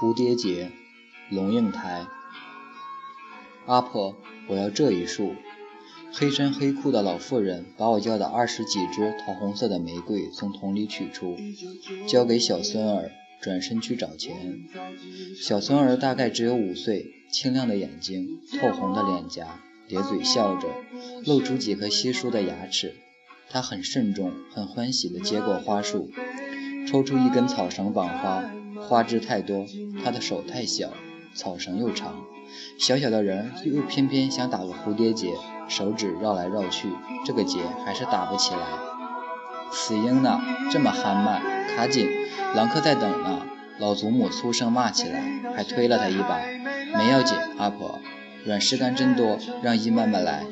蝴蝶结，龙应台。阿婆，我要这一束。黑衫黑裤的老妇人把我叫的二十几支桃红色的玫瑰从桶里取出，交给小孙儿，转身去找钱。小孙儿大概只有五岁，清亮的眼睛，透红的脸颊，咧嘴笑着，露出几颗稀疏的牙齿。他很慎重，很欢喜地接过花束，抽出一根草绳绑花，花枝太多，他的手太小，草绳又长，小小的人又偏偏想打个蝴蝶结。手指绕来绕去，这个结还是打不起来。死婴呢，这么憨慢，卡紧，郎客在等呢。老祖母粗声骂起来，还推了他一把。没要紧，阿婆，软石干真多，让姨慢慢来。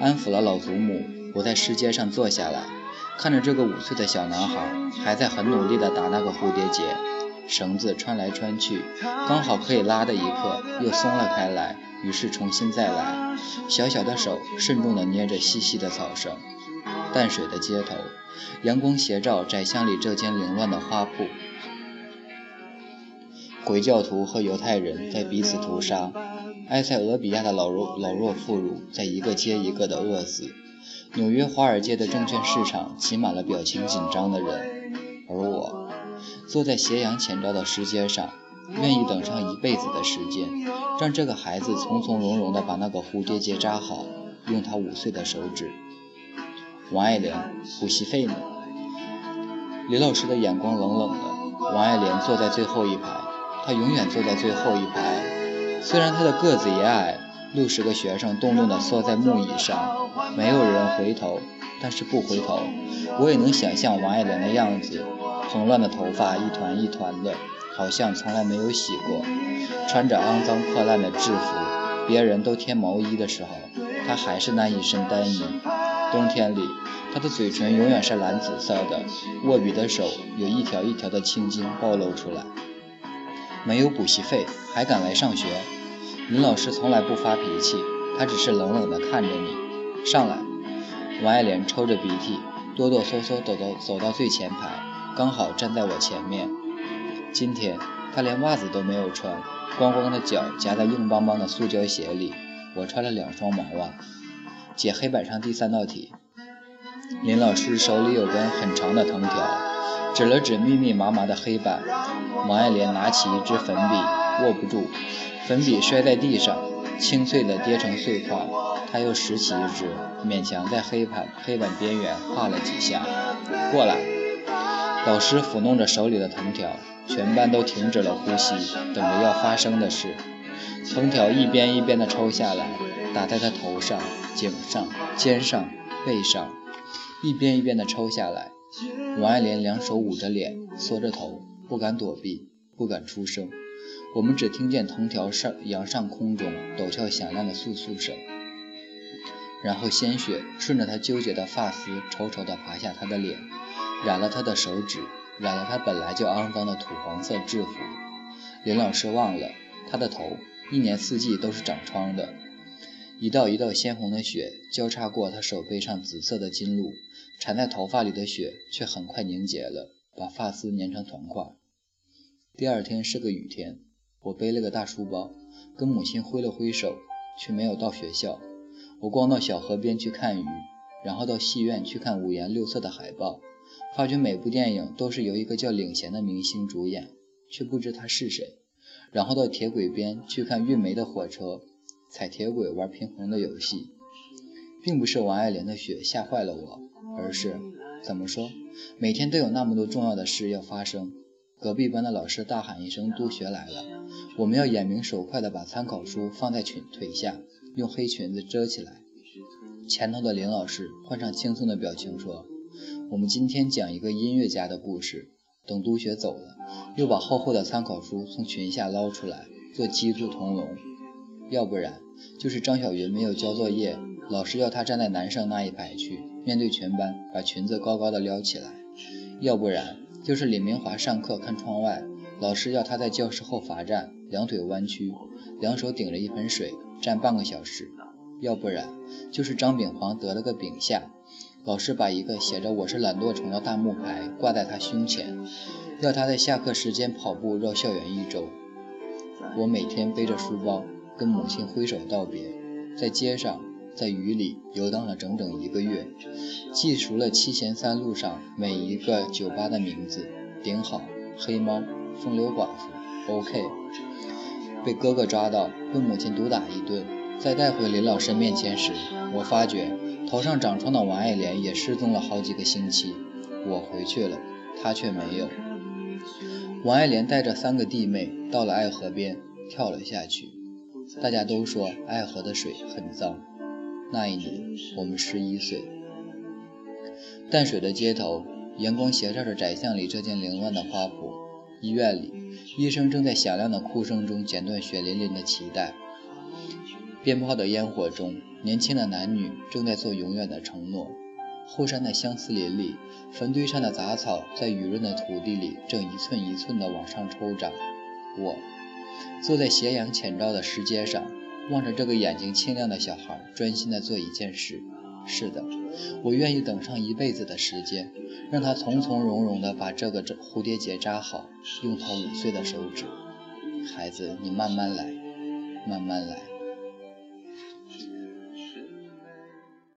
安抚了老祖母，我在石阶上坐下来，看着这个五岁的小男孩，还在很努力地打那个蝴蝶结，绳子穿来穿去，刚好可以拉的一刻，又松了开来。于是重新再来，小小的手慎重地捏着细细的草绳。淡水的街头，阳光斜照窄巷里这间凌乱的花铺。回教徒和犹太人在彼此屠杀，埃塞俄比亚的老弱老弱妇孺在一个接一个的饿死。纽约华尔街的证券市场挤满了表情紧张的人，而我坐在斜阳前照的石阶上。愿意等上一辈子的时间，让这个孩子从从容容地把那个蝴蝶结扎好，用他五岁的手指。王爱莲，补习费呢？李老师的眼光冷冷的。王爱莲坐在最后一排，她永远坐在最后一排。虽然她的个子也矮，六十个学生动动地缩在木椅上，没有人回头。但是不回头，我也能想象王爱莲的样子，蓬乱的头发一团一团的。好像从来没有洗过，穿着肮脏破烂的制服，别人都添毛衣的时候，他还是那一身单衣。冬天里，他的嘴唇永远是蓝紫色的，握笔的手有一条一条的青筋暴露出来。没有补习费还敢来上学？林老师从来不发脾气，他只是冷冷地看着你。上来，王爱莲抽着鼻涕，哆哆嗦嗦走到走到最前排，刚好站在我前面。今天他连袜子都没有穿，光光的脚夹在硬邦邦的塑胶鞋里。我穿了两双毛袜。解黑板上第三道题。林老师手里有根很长的藤条，指了指密密麻麻的黑板。王爱莲拿起一支粉笔，握不住，粉笔摔在地上，清脆的跌成碎块。他又拾起一支，勉强在黑板黑板边缘画了几下。过来。老师抚弄着手里的藤条。全班都停止了呼吸，等着要发生的事。藤条一边一边地抽下来，打在他头上、颈上、肩上、背上，一边一边地抽下来。王爱莲两手捂着脸，缩着头，不敢躲避，不敢出声。我们只听见藤条上扬上空中，陡峭响亮的簌簌声。然后鲜血顺着他纠结的发丝，稠稠地爬下他的脸，染了他的手指。染了他本来就肮脏的土黄色制服，林老师忘了，他的头一年四季都是长疮的，一道一道鲜红的血交叉过他手背上紫色的筋路，缠在头发里的血却很快凝结了，把发丝粘成团块。第二天是个雨天，我背了个大书包，跟母亲挥了挥手，却没有到学校。我光到小河边去看鱼，然后到戏院去看五颜六色的海报。发觉每部电影都是由一个叫领衔的明星主演，却不知他是谁。然后到铁轨边去看运煤的火车，踩铁轨玩平衡的游戏。并不是王爱莲的雪吓坏了我，而是怎么说？每天都有那么多重要的事要发生。隔壁班的老师大喊一声：“督学来了！”我们要眼明手快地把参考书放在裙腿下，用黑裙子遮起来。前头的林老师换上轻松的表情说。我们今天讲一个音乐家的故事。等督学走了，又把厚厚的参考书从裙下捞出来，做鸡兔同笼。要不然就是张小云没有交作业，老师要她站在男生那一排去，面对全班，把裙子高高的撩起来。要不然就是李明华上课看窗外，老师要他在教室后罚站，两腿弯曲，两手顶着一盆水，站半个小时。要不然就是张炳煌得了个丙下。老师把一个写着“我是懒惰虫”的大木牌挂在他胸前，要他在下课时间跑步绕校园一周。我每天背着书包跟母亲挥手道别，在街上，在雨里游荡了整整一个月，记熟了七贤三路上每一个酒吧的名字：顶好、黑猫、风流寡妇、OK。被哥哥抓到，被母亲毒打一顿，再带回林老师面前时，我发觉头上长疮的王爱莲也失踪了好几个星期。我回去了，她却没有。王爱莲带着三个弟妹到了爱河边，跳了下去。大家都说爱河的水很脏。那一年我们十一岁。淡水的街头，阳光斜照着窄巷里这间凌乱的花圃。医院里，医生正在响亮的哭声中剪断血淋淋的脐带。鞭炮的烟火中，年轻的男女正在做永远的承诺。后山的相思林里，坟堆上的杂草在雨润的土地里正一寸一寸地往上抽长。我坐在斜阳浅照的石阶上，望着这个眼睛清亮的小孩，专心地做一件事。是的，我愿意等上一辈子的时间，让他从从容容地把这个蝴蝶结扎好，用他五岁的手指。孩子，你慢慢来，慢慢来。